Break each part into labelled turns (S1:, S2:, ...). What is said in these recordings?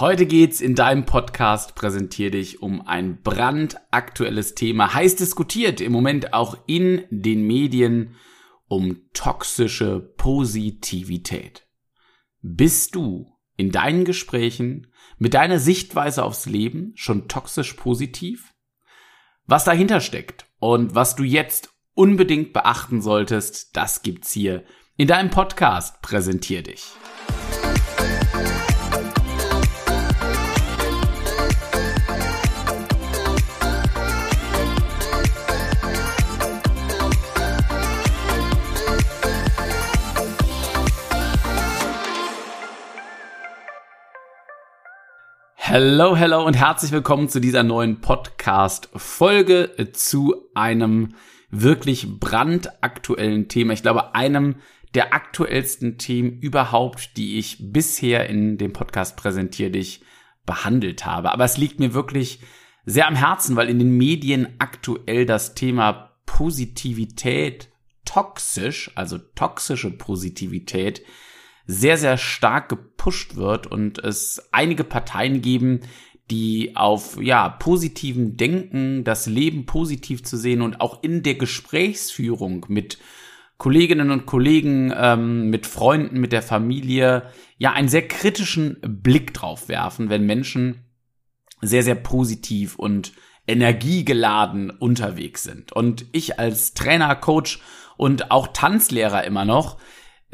S1: Heute geht's in deinem Podcast Präsentier dich um ein brandaktuelles Thema, heiß diskutiert im Moment auch in den Medien um toxische Positivität. Bist du in deinen Gesprächen mit deiner Sichtweise aufs Leben schon toxisch positiv? Was dahinter steckt und was du jetzt unbedingt beachten solltest, das gibt's hier in deinem Podcast Präsentier dich. Hello, hello und herzlich willkommen zu dieser neuen Podcast-Folge zu einem wirklich brandaktuellen Thema. Ich glaube, einem der aktuellsten Themen überhaupt, die ich bisher in dem Podcast präsentiere, dich behandelt habe. Aber es liegt mir wirklich sehr am Herzen, weil in den Medien aktuell das Thema Positivität toxisch, also toxische Positivität, sehr, sehr stark gepusht wird und es einige Parteien geben, die auf ja positiven Denken, das Leben positiv zu sehen und auch in der Gesprächsführung mit Kolleginnen und Kollegen, ähm, mit Freunden, mit der Familie, ja einen sehr kritischen Blick drauf werfen, wenn Menschen sehr, sehr positiv und energiegeladen unterwegs sind. Und ich als Trainer, Coach und auch Tanzlehrer immer noch,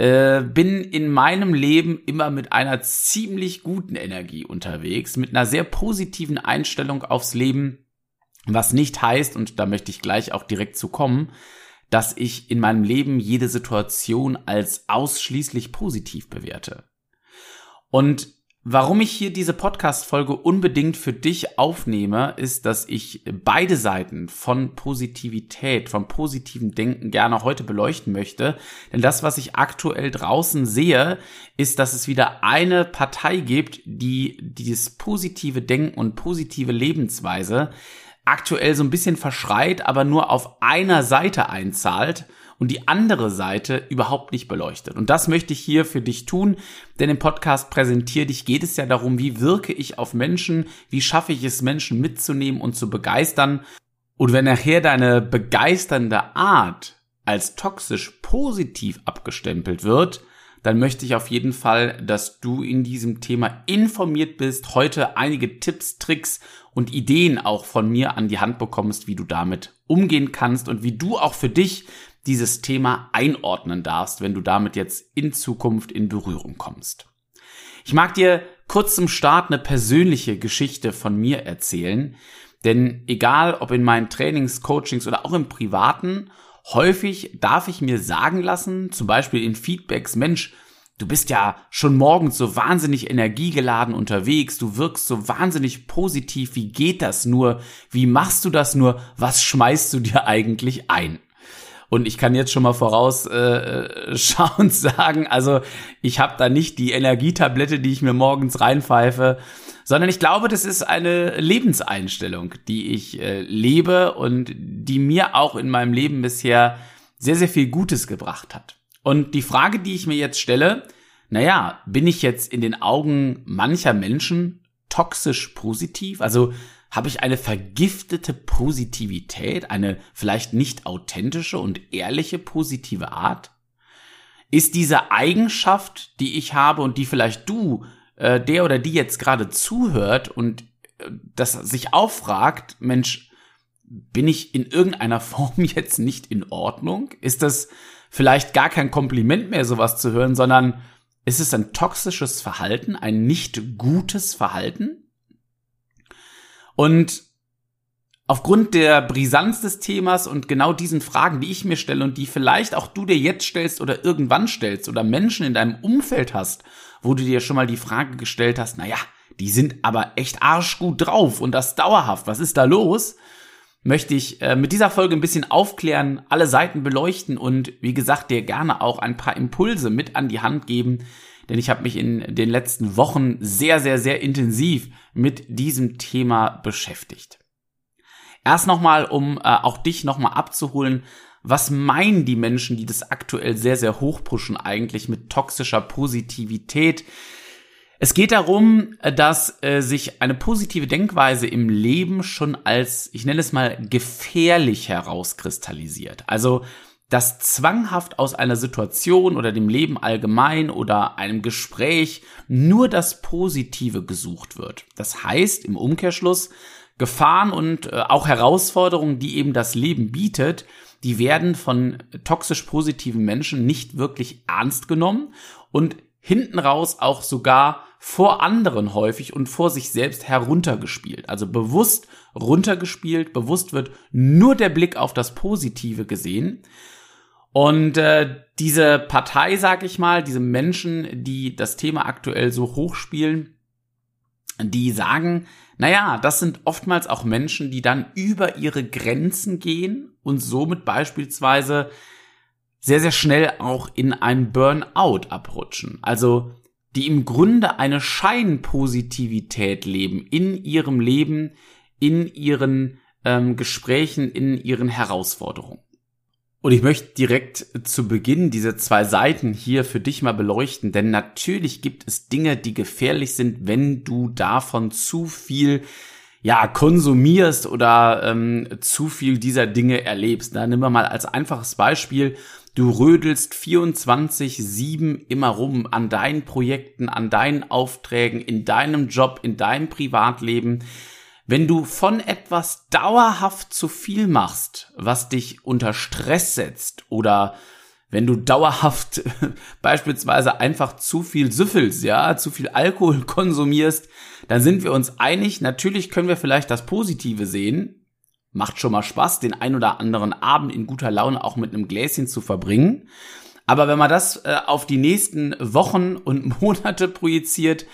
S1: äh, bin in meinem Leben immer mit einer ziemlich guten Energie unterwegs, mit einer sehr positiven Einstellung aufs Leben, was nicht heißt, und da möchte ich gleich auch direkt zu kommen, dass ich in meinem Leben jede Situation als ausschließlich positiv bewerte. Und Warum ich hier diese Podcast-Folge unbedingt für dich aufnehme, ist, dass ich beide Seiten von Positivität, vom positiven Denken gerne heute beleuchten möchte. Denn das, was ich aktuell draußen sehe, ist, dass es wieder eine Partei gibt, die dieses positive Denken und positive Lebensweise aktuell so ein bisschen verschreit, aber nur auf einer Seite einzahlt und die andere Seite überhaupt nicht beleuchtet. Und das möchte ich hier für dich tun, denn im Podcast Präsentier dich geht es ja darum, wie wirke ich auf Menschen, wie schaffe ich es, Menschen mitzunehmen und zu begeistern. Und wenn nachher deine begeisternde Art als toxisch positiv abgestempelt wird, dann möchte ich auf jeden Fall, dass du in diesem Thema informiert bist, heute einige Tipps, Tricks und Ideen auch von mir an die Hand bekommst, wie du damit umgehen kannst und wie du auch für dich dieses Thema einordnen darfst, wenn du damit jetzt in Zukunft in Berührung kommst. Ich mag dir kurz zum Start eine persönliche Geschichte von mir erzählen, denn egal ob in meinen Trainings, Coachings oder auch im Privaten, häufig darf ich mir sagen lassen, zum Beispiel in Feedbacks, Mensch, du bist ja schon morgens so wahnsinnig energiegeladen unterwegs, du wirkst so wahnsinnig positiv, wie geht das nur, wie machst du das nur, was schmeißt du dir eigentlich ein? Und ich kann jetzt schon mal vorausschauend äh, sagen, also ich habe da nicht die Energietablette, die ich mir morgens reinpfeife, sondern ich glaube, das ist eine Lebenseinstellung, die ich äh, lebe und die mir auch in meinem Leben bisher sehr, sehr viel Gutes gebracht hat. Und die Frage, die ich mir jetzt stelle, naja, bin ich jetzt in den Augen mancher Menschen toxisch positiv? Also habe ich eine vergiftete Positivität, eine vielleicht nicht authentische und ehrliche positive Art? Ist diese Eigenschaft, die ich habe und die vielleicht du, äh, der oder die jetzt gerade zuhört und äh, das sich auffragt, Mensch, bin ich in irgendeiner Form jetzt nicht in Ordnung? Ist das vielleicht gar kein Kompliment mehr, sowas zu hören, sondern ist es ein toxisches Verhalten, ein nicht gutes Verhalten? Und aufgrund der Brisanz des Themas und genau diesen Fragen, die ich mir stelle und die vielleicht auch du dir jetzt stellst oder irgendwann stellst oder Menschen in deinem Umfeld hast, wo du dir schon mal die Frage gestellt hast, naja, die sind aber echt arschgut drauf und das dauerhaft, was ist da los? Möchte ich äh, mit dieser Folge ein bisschen aufklären, alle Seiten beleuchten und wie gesagt dir gerne auch ein paar Impulse mit an die Hand geben, denn ich habe mich in den letzten Wochen sehr, sehr, sehr intensiv mit diesem Thema beschäftigt. Erst nochmal, um äh, auch dich nochmal abzuholen, was meinen die Menschen, die das aktuell sehr, sehr hoch pushen, eigentlich mit toxischer Positivität? Es geht darum, dass äh, sich eine positive Denkweise im Leben schon als, ich nenne es mal, gefährlich herauskristallisiert. Also, dass zwanghaft aus einer Situation oder dem Leben allgemein oder einem Gespräch nur das Positive gesucht wird. Das heißt im Umkehrschluss, Gefahren und äh, auch Herausforderungen, die eben das Leben bietet, die werden von toxisch positiven Menschen nicht wirklich ernst genommen und hinten raus auch sogar vor anderen häufig und vor sich selbst heruntergespielt. Also bewusst runtergespielt, bewusst wird nur der Blick auf das Positive gesehen. Und äh, diese Partei, sag ich mal, diese Menschen, die das Thema aktuell so hochspielen, die sagen, naja, das sind oftmals auch Menschen, die dann über ihre Grenzen gehen und somit beispielsweise sehr, sehr schnell auch in ein Burnout abrutschen. Also die im Grunde eine Scheinpositivität leben in ihrem Leben, in ihren ähm, Gesprächen, in ihren Herausforderungen. Und ich möchte direkt zu Beginn diese zwei Seiten hier für dich mal beleuchten, denn natürlich gibt es Dinge, die gefährlich sind, wenn du davon zu viel ja, konsumierst oder ähm, zu viel dieser Dinge erlebst. Da nimm wir mal als einfaches Beispiel. Du rödelst 24-7 immer rum an deinen Projekten, an deinen Aufträgen, in deinem Job, in deinem Privatleben. Wenn du von etwas dauerhaft zu viel machst, was dich unter Stress setzt oder wenn du dauerhaft beispielsweise einfach zu viel süffelst, ja, zu viel Alkohol konsumierst, dann sind wir uns einig, natürlich können wir vielleicht das Positive sehen. Macht schon mal Spaß, den ein oder anderen Abend in guter Laune auch mit einem Gläschen zu verbringen. Aber wenn man das äh, auf die nächsten Wochen und Monate projiziert,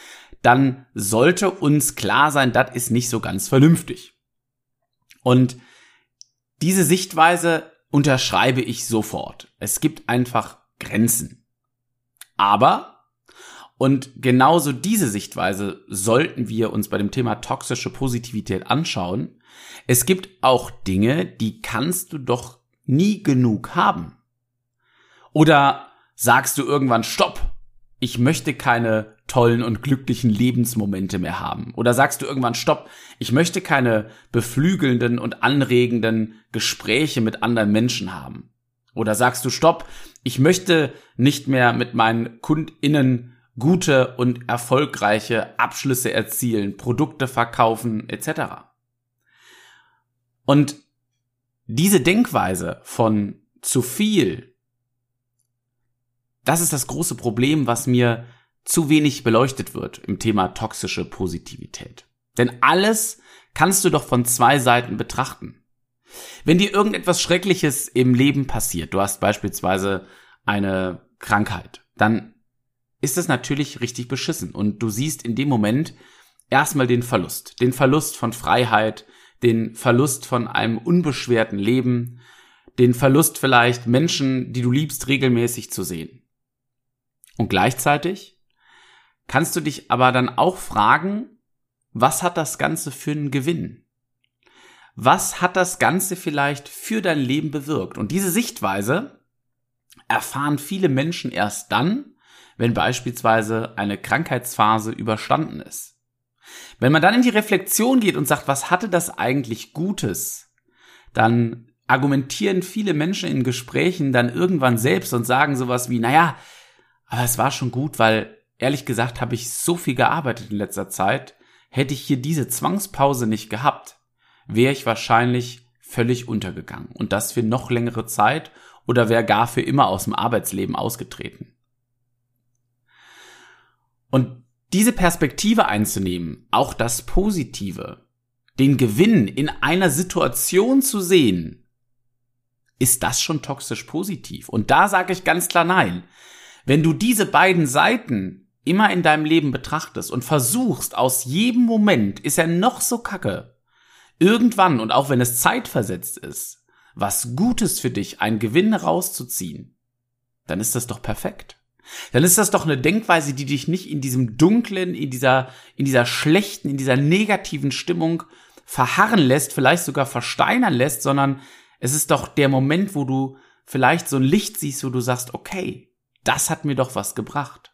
S1: dann sollte uns klar sein, das ist nicht so ganz vernünftig. Und diese Sichtweise unterschreibe ich sofort. Es gibt einfach Grenzen. Aber, und genauso diese Sichtweise sollten wir uns bei dem Thema toxische Positivität anschauen, es gibt auch Dinge, die kannst du doch nie genug haben. Oder sagst du irgendwann Stopp, ich möchte keine tollen und glücklichen Lebensmomente mehr haben? Oder sagst du irgendwann, stopp, ich möchte keine beflügelnden und anregenden Gespräche mit anderen Menschen haben? Oder sagst du, stopp, ich möchte nicht mehr mit meinen KundInnen gute und erfolgreiche Abschlüsse erzielen, Produkte verkaufen etc. Und diese Denkweise von zu viel, das ist das große Problem, was mir zu wenig beleuchtet wird im Thema toxische Positivität. Denn alles kannst du doch von zwei Seiten betrachten. Wenn dir irgendetwas Schreckliches im Leben passiert, du hast beispielsweise eine Krankheit, dann ist es natürlich richtig beschissen und du siehst in dem Moment erstmal den Verlust, den Verlust von Freiheit, den Verlust von einem unbeschwerten Leben, den Verlust vielleicht Menschen, die du liebst, regelmäßig zu sehen. Und gleichzeitig kannst du dich aber dann auch fragen, was hat das Ganze für einen Gewinn? Was hat das Ganze vielleicht für dein Leben bewirkt? Und diese Sichtweise erfahren viele Menschen erst dann, wenn beispielsweise eine Krankheitsphase überstanden ist. Wenn man dann in die Reflexion geht und sagt, was hatte das eigentlich Gutes, dann argumentieren viele Menschen in Gesprächen dann irgendwann selbst und sagen sowas wie, naja, aber es war schon gut, weil ehrlich gesagt habe ich so viel gearbeitet in letzter Zeit. Hätte ich hier diese Zwangspause nicht gehabt, wäre ich wahrscheinlich völlig untergegangen. Und das für noch längere Zeit oder wäre gar für immer aus dem Arbeitsleben ausgetreten. Und diese Perspektive einzunehmen, auch das Positive, den Gewinn in einer Situation zu sehen, ist das schon toxisch positiv? Und da sage ich ganz klar nein. Wenn du diese beiden Seiten immer in deinem Leben betrachtest und versuchst, aus jedem Moment, ist er noch so kacke, irgendwann und auch wenn es zeitversetzt ist, was Gutes für dich, einen Gewinn rauszuziehen, dann ist das doch perfekt. Dann ist das doch eine Denkweise, die dich nicht in diesem dunklen, in dieser, in dieser schlechten, in dieser negativen Stimmung verharren lässt, vielleicht sogar versteinern lässt, sondern es ist doch der Moment, wo du vielleicht so ein Licht siehst, wo du sagst, okay, das hat mir doch was gebracht.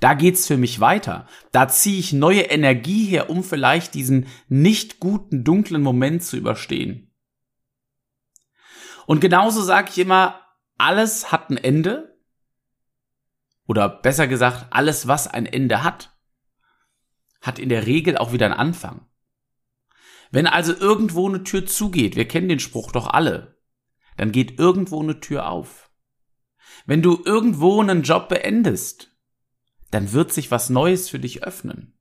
S1: Da geht's für mich weiter. Da ziehe ich neue Energie her, um vielleicht diesen nicht guten, dunklen Moment zu überstehen. Und genauso sage ich immer, alles hat ein Ende. Oder besser gesagt, alles, was ein Ende hat, hat in der Regel auch wieder einen Anfang. Wenn also irgendwo eine Tür zugeht, wir kennen den Spruch doch alle, dann geht irgendwo eine Tür auf. Wenn du irgendwo einen Job beendest, dann wird sich was Neues für dich öffnen.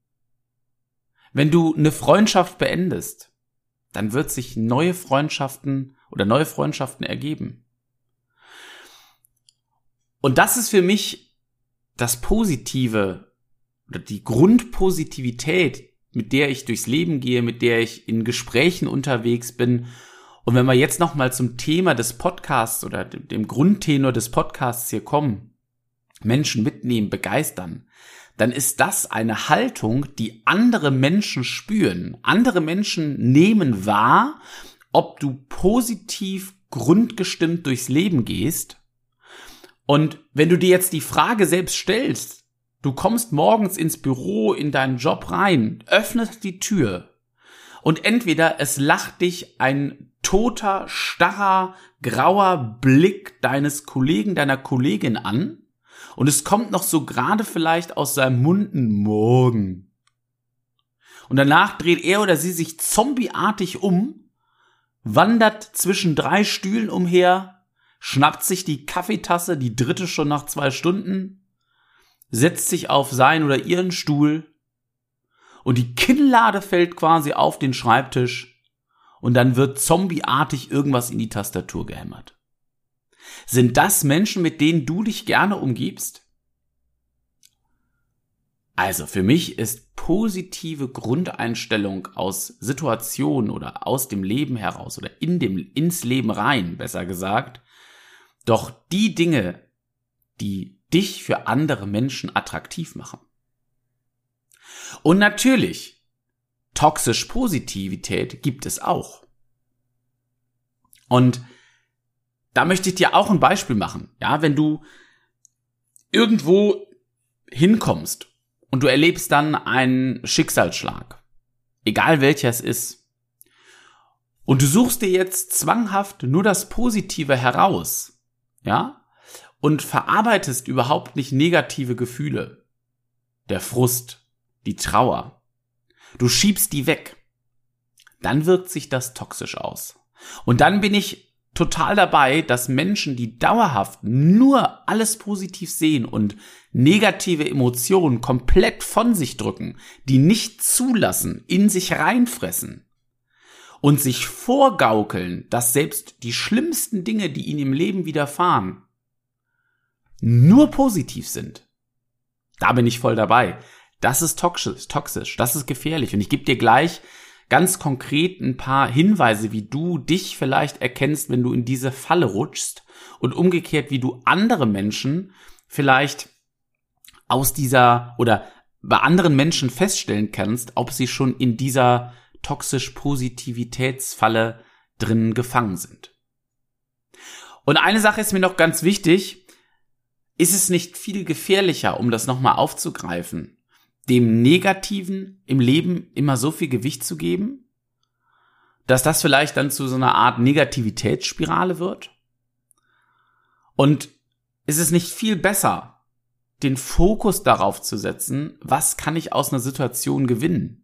S1: Wenn du eine Freundschaft beendest, dann wird sich neue Freundschaften oder neue Freundschaften ergeben. Und das ist für mich das Positive oder die Grundpositivität, mit der ich durchs Leben gehe, mit der ich in Gesprächen unterwegs bin. Und wenn wir jetzt nochmal zum Thema des Podcasts oder dem Grundtenor des Podcasts hier kommen, Menschen mitnehmen, begeistern, dann ist das eine Haltung, die andere Menschen spüren. Andere Menschen nehmen wahr, ob du positiv grundgestimmt durchs Leben gehst. Und wenn du dir jetzt die Frage selbst stellst, Du kommst morgens ins Büro, in deinen Job rein, öffnest die Tür und entweder es lacht dich ein toter, starrer, grauer Blick deines Kollegen, deiner Kollegin an und es kommt noch so gerade vielleicht aus seinem Mund ein Morgen. Und danach dreht er oder sie sich zombieartig um, wandert zwischen drei Stühlen umher, schnappt sich die Kaffeetasse, die dritte schon nach zwei Stunden, setzt sich auf sein oder ihren Stuhl und die Kinnlade fällt quasi auf den Schreibtisch und dann wird zombieartig irgendwas in die Tastatur gehämmert. Sind das Menschen, mit denen du dich gerne umgibst? Also für mich ist positive Grundeinstellung aus Situationen oder aus dem Leben heraus oder in dem, ins Leben rein, besser gesagt, doch die Dinge, die dich für andere Menschen attraktiv machen. Und natürlich, toxisch Positivität gibt es auch. Und da möchte ich dir auch ein Beispiel machen. Ja, wenn du irgendwo hinkommst und du erlebst dann einen Schicksalsschlag, egal welcher es ist, und du suchst dir jetzt zwanghaft nur das Positive heraus, ja, und verarbeitest überhaupt nicht negative Gefühle. Der Frust, die Trauer. Du schiebst die weg. Dann wirkt sich das toxisch aus. Und dann bin ich total dabei, dass Menschen, die dauerhaft nur alles positiv sehen und negative Emotionen komplett von sich drücken, die nicht zulassen, in sich reinfressen und sich vorgaukeln, dass selbst die schlimmsten Dinge, die ihnen im Leben widerfahren, nur positiv sind, da bin ich voll dabei. Das ist toxisch, toxisch, das ist gefährlich. Und ich gebe dir gleich ganz konkret ein paar Hinweise, wie du dich vielleicht erkennst, wenn du in diese Falle rutschst und umgekehrt, wie du andere Menschen vielleicht aus dieser oder bei anderen Menschen feststellen kannst, ob sie schon in dieser toxisch Positivitätsfalle drin gefangen sind. Und eine Sache ist mir noch ganz wichtig, ist es nicht viel gefährlicher, um das nochmal aufzugreifen, dem Negativen im Leben immer so viel Gewicht zu geben, dass das vielleicht dann zu so einer Art Negativitätsspirale wird? Und ist es nicht viel besser, den Fokus darauf zu setzen, was kann ich aus einer Situation gewinnen?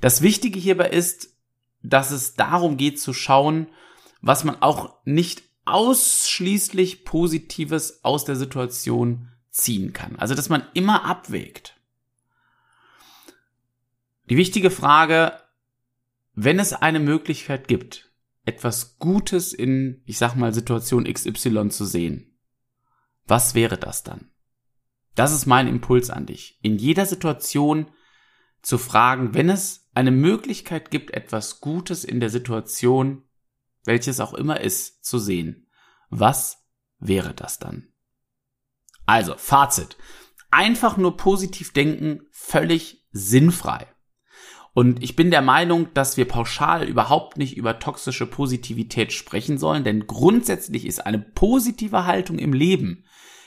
S1: Das Wichtige hierbei ist, dass es darum geht zu schauen, was man auch nicht ausschließlich Positives aus der Situation ziehen kann. Also, dass man immer abwägt. Die wichtige Frage, wenn es eine Möglichkeit gibt, etwas Gutes in, ich sag mal, Situation XY zu sehen, was wäre das dann? Das ist mein Impuls an dich. In jeder Situation zu fragen, wenn es eine Möglichkeit gibt, etwas Gutes in der Situation welches auch immer ist, zu sehen. Was wäre das dann? Also, Fazit. Einfach nur positiv denken, völlig sinnfrei. Und ich bin der Meinung, dass wir pauschal überhaupt nicht über toxische Positivität sprechen sollen, denn grundsätzlich ist eine positive Haltung im Leben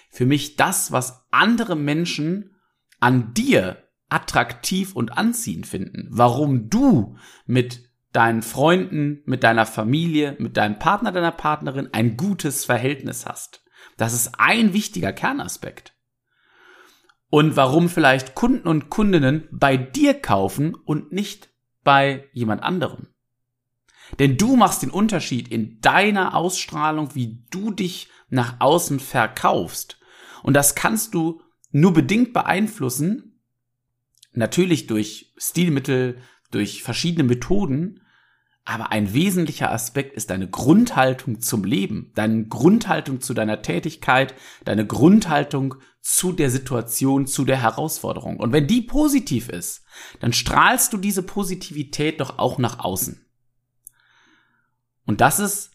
S1: für mich das, was andere Menschen an dir attraktiv und anziehend finden. Warum du mit deinen Freunden, mit deiner Familie, mit deinem Partner, deiner Partnerin ein gutes Verhältnis hast. Das ist ein wichtiger Kernaspekt. Und warum vielleicht Kunden und Kundinnen bei dir kaufen und nicht bei jemand anderem. Denn du machst den Unterschied in deiner Ausstrahlung, wie du dich nach außen verkaufst. Und das kannst du nur bedingt beeinflussen, natürlich durch Stilmittel, durch verschiedene Methoden, aber ein wesentlicher Aspekt ist deine Grundhaltung zum Leben, deine Grundhaltung zu deiner Tätigkeit, deine Grundhaltung zu der Situation, zu der Herausforderung. Und wenn die positiv ist, dann strahlst du diese Positivität doch auch nach außen. Und das ist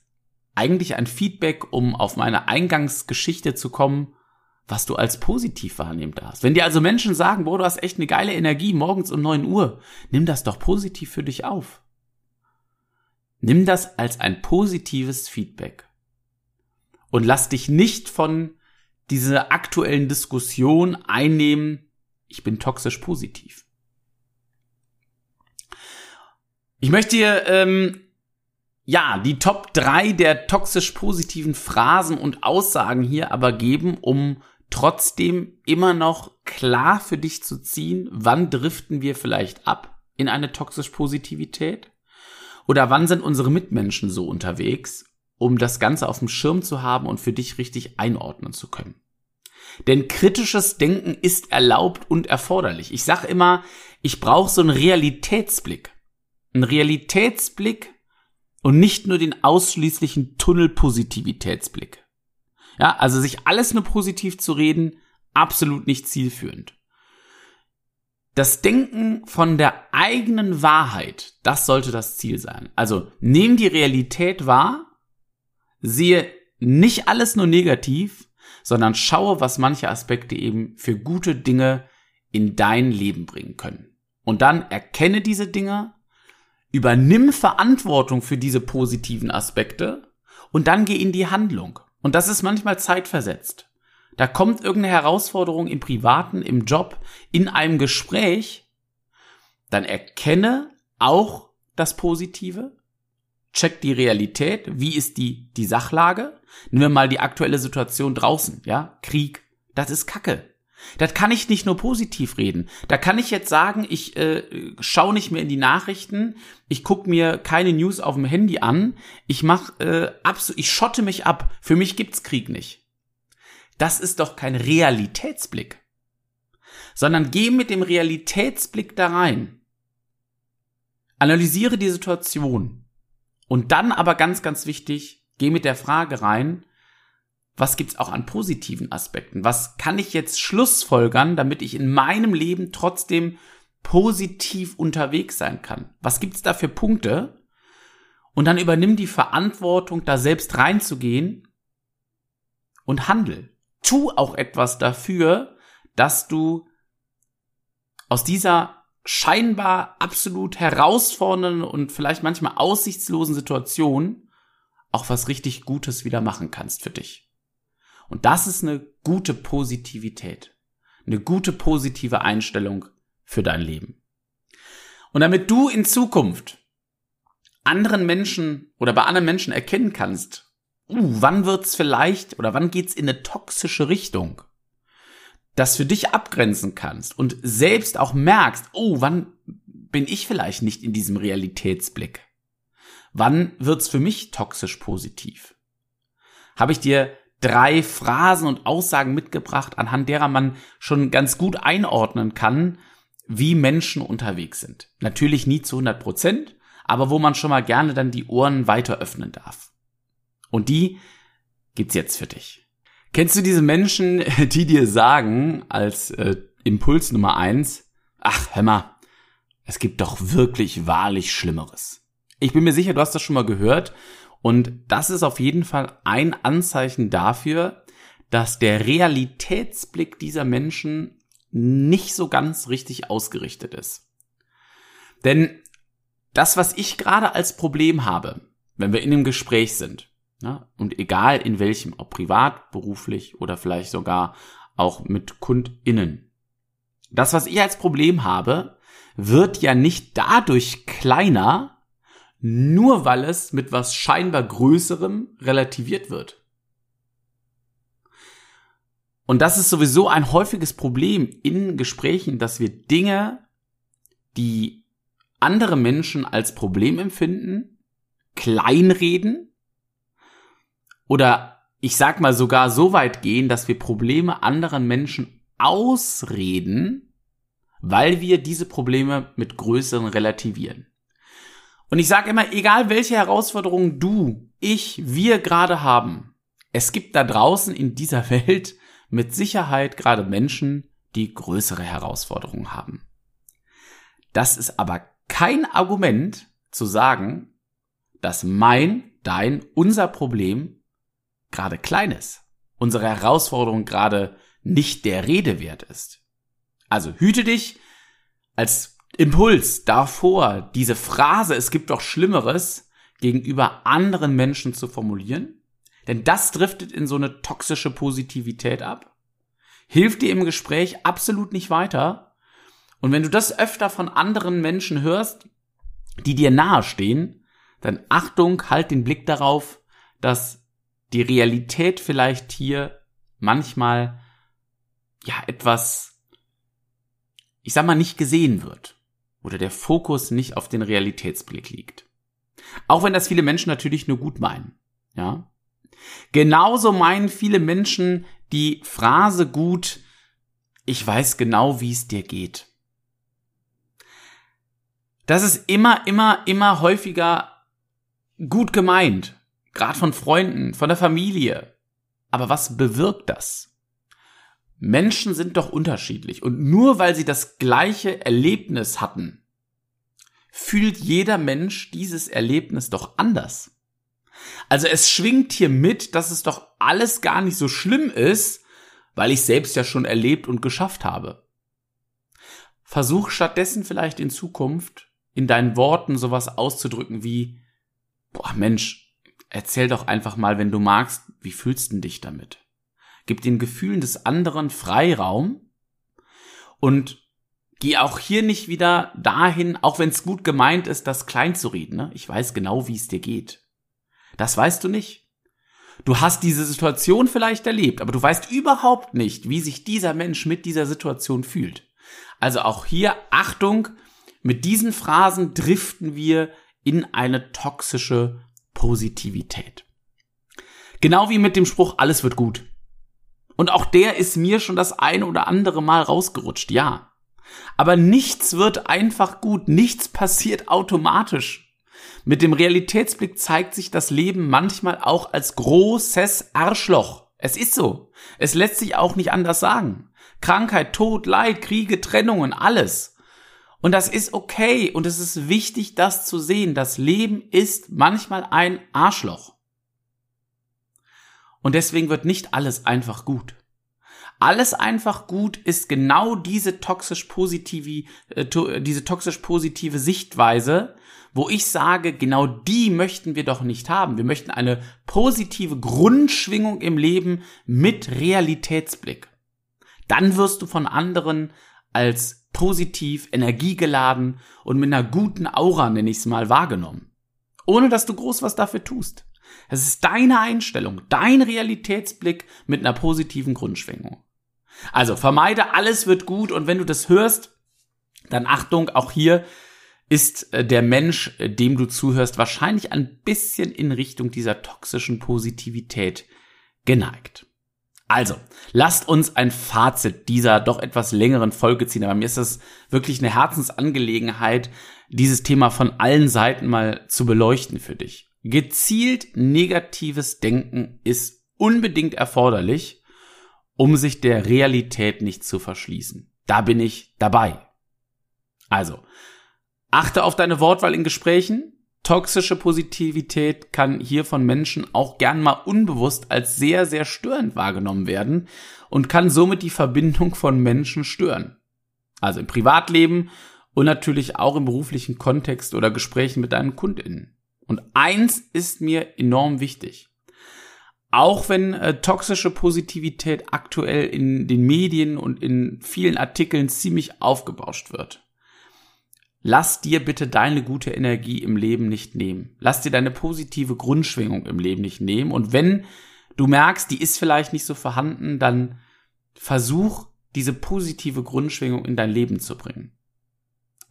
S1: eigentlich ein Feedback, um auf meine Eingangsgeschichte zu kommen, was du als positiv wahrnehmen darfst. Wenn dir also Menschen sagen, boah, du hast echt eine geile Energie morgens um neun Uhr, nimm das doch positiv für dich auf. Nimm das als ein positives Feedback. Und lass dich nicht von dieser aktuellen Diskussion einnehmen, ich bin toxisch positiv. Ich möchte dir ähm, ja die Top drei der toxisch positiven Phrasen und Aussagen hier aber geben, um trotzdem immer noch klar für dich zu ziehen, wann driften wir vielleicht ab in eine toxisch Positivität oder wann sind unsere Mitmenschen so unterwegs, um das Ganze auf dem Schirm zu haben und für dich richtig einordnen zu können? Denn kritisches Denken ist erlaubt und erforderlich. Ich sage immer, ich brauche so einen Realitätsblick. Einen Realitätsblick und nicht nur den ausschließlichen Tunnelpositivitätsblick. Ja, also sich alles nur positiv zu reden, absolut nicht zielführend. Das Denken von der eigenen Wahrheit, das sollte das Ziel sein. Also nehm die Realität wahr, sehe nicht alles nur negativ, sondern schaue, was manche Aspekte eben für gute Dinge in dein Leben bringen können. Und dann erkenne diese Dinge, übernimm Verantwortung für diese positiven Aspekte und dann geh in die Handlung. Und das ist manchmal zeitversetzt. Da kommt irgendeine Herausforderung im Privaten, im Job, in einem Gespräch, dann erkenne auch das Positive, check die Realität, wie ist die, die Sachlage. Nehmen wir mal die aktuelle Situation draußen, ja, Krieg, das ist Kacke. Das kann ich nicht nur positiv reden. Da kann ich jetzt sagen, ich äh, schaue nicht mehr in die Nachrichten, ich gucke mir keine News auf dem Handy an, ich mach äh, absolut, ich schotte mich ab. Für mich gibt's Krieg nicht. Das ist doch kein Realitätsblick. Sondern geh mit dem Realitätsblick da rein. Analysiere die Situation. Und dann aber ganz, ganz wichtig, geh mit der Frage rein, was gibt's auch an positiven Aspekten? Was kann ich jetzt schlussfolgern, damit ich in meinem Leben trotzdem positiv unterwegs sein kann? Was gibt's da für Punkte? Und dann übernimm die Verantwortung, da selbst reinzugehen und handel tu auch etwas dafür, dass du aus dieser scheinbar absolut herausfordernden und vielleicht manchmal aussichtslosen Situation auch was richtig Gutes wieder machen kannst für dich. Und das ist eine gute Positivität, eine gute positive Einstellung für dein Leben. Und damit du in Zukunft anderen Menschen oder bei anderen Menschen erkennen kannst, uh, wann wird's vielleicht oder wann geht's in eine toxische Richtung? Das für dich abgrenzen kannst und selbst auch merkst, oh, wann bin ich vielleicht nicht in diesem Realitätsblick? Wann wird's für mich toxisch positiv? Habe ich dir drei Phrasen und Aussagen mitgebracht, anhand derer man schon ganz gut einordnen kann, wie Menschen unterwegs sind. Natürlich nie zu 100 Prozent, aber wo man schon mal gerne dann die Ohren weiter öffnen darf. Und die gibt's jetzt für dich. Kennst du diese Menschen, die dir sagen, als äh, Impuls Nummer eins, ach, hör mal, es gibt doch wirklich wahrlich Schlimmeres. Ich bin mir sicher, du hast das schon mal gehört. Und das ist auf jeden Fall ein Anzeichen dafür, dass der Realitätsblick dieser Menschen nicht so ganz richtig ausgerichtet ist. Denn das, was ich gerade als Problem habe, wenn wir in einem Gespräch sind, Ja? Und egal in welchem, ob privat, beruflich oder vielleicht sogar auch mit KundInnen. Das, was ich als Problem habe, wird ja nicht dadurch kleiner, nur weil es mit was scheinbar Größerem relativiert wird. Und das ist sowieso ein häufiges Problem in Gesprächen, dass wir Dinge, die andere Menschen als Problem empfinden, kleinreden oder ich sag mal sogar so weit gehen, dass wir Probleme anderen Menschen ausreden, weil wir diese Probleme mit größeren relativieren. Und ich sage immer, egal welche Herausforderungen du, ich, wir gerade haben, es gibt da draußen in dieser Welt mit Sicherheit gerade Menschen, die größere Herausforderungen haben. Das ist aber kein Argument zu sagen, dass mein, dein, unser Problem gerade klein ist, unsere Herausforderung gerade nicht der Rede wert ist. Also hüte dich als Impuls davor, diese Phrase, es gibt doch Schlimmeres, gegenüber anderen Menschen zu formulieren, denn das driftet in so eine toxische Positivität ab, hilft dir im Gespräch absolut nicht weiter, und wenn du das öfter von anderen Menschen hörst, die dir nahestehen, dann Achtung, halt den Blick darauf, dass die Realität vielleicht hier manchmal ja etwas, ich sag mal, nicht gesehen wird oder der Fokus nicht auf den Realitätsblick liegt. Auch wenn das viele Menschen natürlich nur gut meinen, ja. Genauso meinen viele Menschen die Phrase gut, ich weiß genau, wie es dir geht. Das ist immer, immer, immer häufiger gut gemeint. Gerade von Freunden, von der Familie. Aber was bewirkt das? Menschen sind doch unterschiedlich und nur weil sie das gleiche Erlebnis hatten, fühlt jeder Mensch dieses Erlebnis doch anders. Also es schwingt hier mit, dass es doch alles gar nicht so schlimm ist, weil ich selbst ja schon erlebt und geschafft habe. Versuch stattdessen vielleicht in Zukunft in deinen Worten sowas auszudrücken wie, boah Mensch, erzähl doch einfach mal, wenn du magst, wie fühlst du dich damit? Gib den Gefühlen des anderen Freiraum und geh auch hier nicht wieder dahin, auch wenn es gut gemeint ist, das klein zu reden. Ne? Ich weiß genau, wie es dir geht. Das weißt du nicht. Du hast diese Situation vielleicht erlebt, aber du weißt überhaupt nicht, wie sich dieser Mensch mit dieser Situation fühlt. Also auch hier Achtung, mit diesen Phrasen driften wir in eine toxische Positivität. Genau wie mit dem Spruch, alles wird gut. Und auch der ist mir schon das ein oder andere Mal rausgerutscht, ja. Aber nichts wird einfach gut, nichts passiert automatisch. Mit dem Realitätsblick zeigt sich das Leben manchmal auch als großes Arschloch. Es ist so. Es lässt sich auch nicht anders sagen. Krankheit, Tod, Leid, Kriege, Trennungen, alles. Und das ist okay und es ist wichtig, das zu sehen. Das Leben ist manchmal ein Arschloch. Und deswegen wird nicht alles einfach gut. Alles einfach gut ist genau diese toxisch positive, äh, diese toxisch positive Sichtweise, wo ich sage, genau die möchten wir doch nicht haben. Wir möchten eine positive Grundschwingung im Leben mit Realitätsblick. Dann wirst du von anderen als positiv, energiegeladen und mit einer guten Aura, nenne ich es mal, wahrgenommen. Ohne dass du groß was dafür tust. Es ist deine Einstellung, dein Realitätsblick mit einer positiven Grundschwingung. Also vermeide, alles wird gut und wenn du das hörst, dann Achtung, auch hier ist äh, der Mensch, äh, dem du zuhörst, wahrscheinlich ein bisschen in Richtung dieser toxischen Positivität geneigt. Also, lasst uns ein Fazit dieser doch etwas längeren Folge ziehen. Aber mir ist das wirklich eine Herzensangelegenheit, dieses Thema von allen Seiten mal zu beleuchten für dich. Gezielt negatives Denken ist unbedingt erforderlich, um sich der Realität nicht zu verschließen. Da bin ich dabei. Also, achte auf deine Wortwahl in Gesprächen. Toxische Positivität kann hier von Menschen auch gern mal unbewusst als sehr, sehr störend wahrgenommen werden und kann somit die Verbindung von Menschen stören. Also im Privatleben und natürlich auch im beruflichen Kontext oder Gesprächen mit deinen KundInnen. Und eins ist mir enorm wichtig. auch wenn äh, toxische Positivität aktuell in den Medien und in vielen Artikeln ziemlich aufgebauscht wird. Lass dir bitte deine gute Energie im Leben nicht nehmen. Lass dir deine positive Grundschwingung im Leben nicht nehmen. Und wenn du merkst, die ist vielleicht nicht so vorhanden, dann versuch diese positive Grundschwingung in dein Leben zu bringen.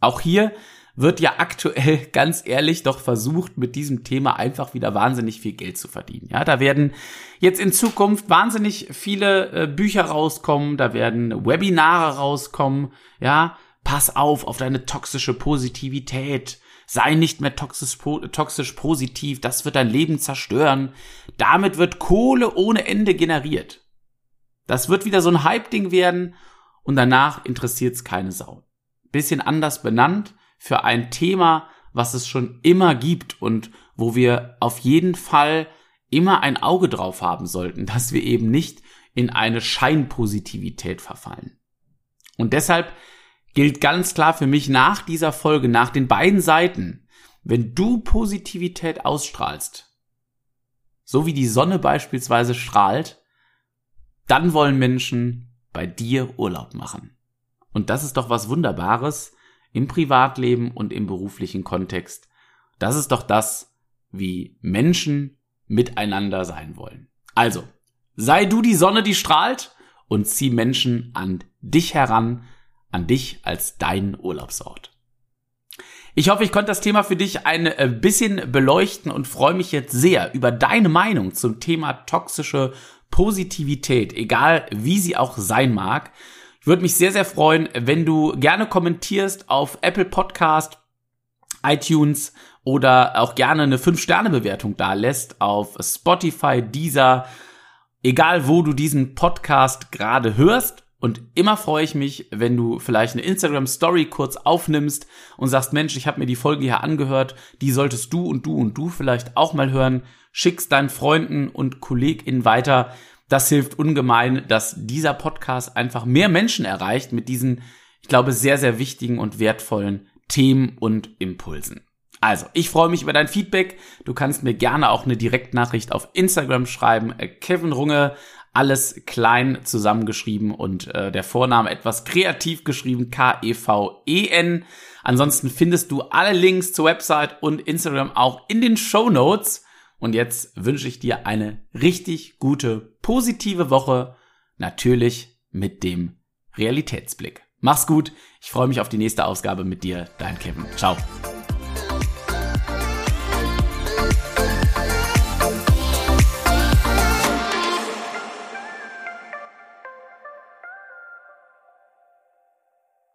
S1: Auch hier wird ja aktuell ganz ehrlich doch versucht, mit diesem Thema einfach wieder wahnsinnig viel Geld zu verdienen. Ja, da werden jetzt in Zukunft wahnsinnig viele äh, Bücher rauskommen, da werden Webinare rauskommen. Ja, pass auf auf deine toxische Positivität. Sei nicht mehr toxisch, toxisch positiv, das wird dein Leben zerstören. Damit wird Kohle ohne Ende generiert. Das wird wieder so ein Hype-Ding werden und danach interessiert's keine Sau. Bisschen anders benannt, für ein Thema, was es schon immer gibt und wo wir auf jeden Fall immer ein Auge drauf haben sollten, dass wir eben nicht in eine Scheinpositivität verfallen. Und deshalb gilt ganz klar für mich nach dieser Folge, nach den beiden Seiten, wenn du Positivität ausstrahlst, so wie die Sonne beispielsweise strahlt, dann wollen Menschen bei dir Urlaub machen. Und das ist doch was Wunderbares, im Privatleben und im beruflichen Kontext. Das ist doch das, wie Menschen miteinander sein wollen. Also, sei du die Sonne, die strahlt und zieh Menschen an dich heran, an dich als dein Urlaubsort. Ich hoffe, ich konnte das Thema für dich ein äh, bisschen beleuchten und freue mich jetzt sehr über deine Meinung zum Thema toxische Positivität, egal wie sie auch sein mag würde mich sehr, sehr freuen, wenn du gerne kommentierst auf Apple Podcast, iTunes oder auch gerne eine 5-Sterne-Bewertung da lässt auf Spotify, Deezer, egal wo du diesen Podcast gerade hörst. Und immer freue ich mich, wenn du vielleicht eine Instagram Story kurz aufnimmst und sagst, Mensch, ich habe mir die Folge hier angehört, die solltest du und du und du vielleicht auch mal hören. Schickst deinen Freunden und KollegInnen weiter. Das hilft ungemein, dass dieser Podcast einfach mehr Menschen erreicht mit diesen, ich glaube, sehr, sehr wichtigen und wertvollen Themen und Impulsen. Also, ich freue mich über dein Feedback. Du kannst mir gerne auch eine Direktnachricht auf Instagram schreiben. Äh, Kevin Runge, alles klein zusammengeschrieben und äh, der Vorname etwas kreativ geschrieben, K-E-V-E-N. Ansonsten findest du alle Links zur Website und Instagram auch in den Show Notes. Und jetzt wünsche ich dir eine richtig gute, positive Woche. Natürlich mit dem Realitätsblick. Mach's gut. Ich freue mich auf die nächste Ausgabe mit dir. Dein Kevin. Ciao.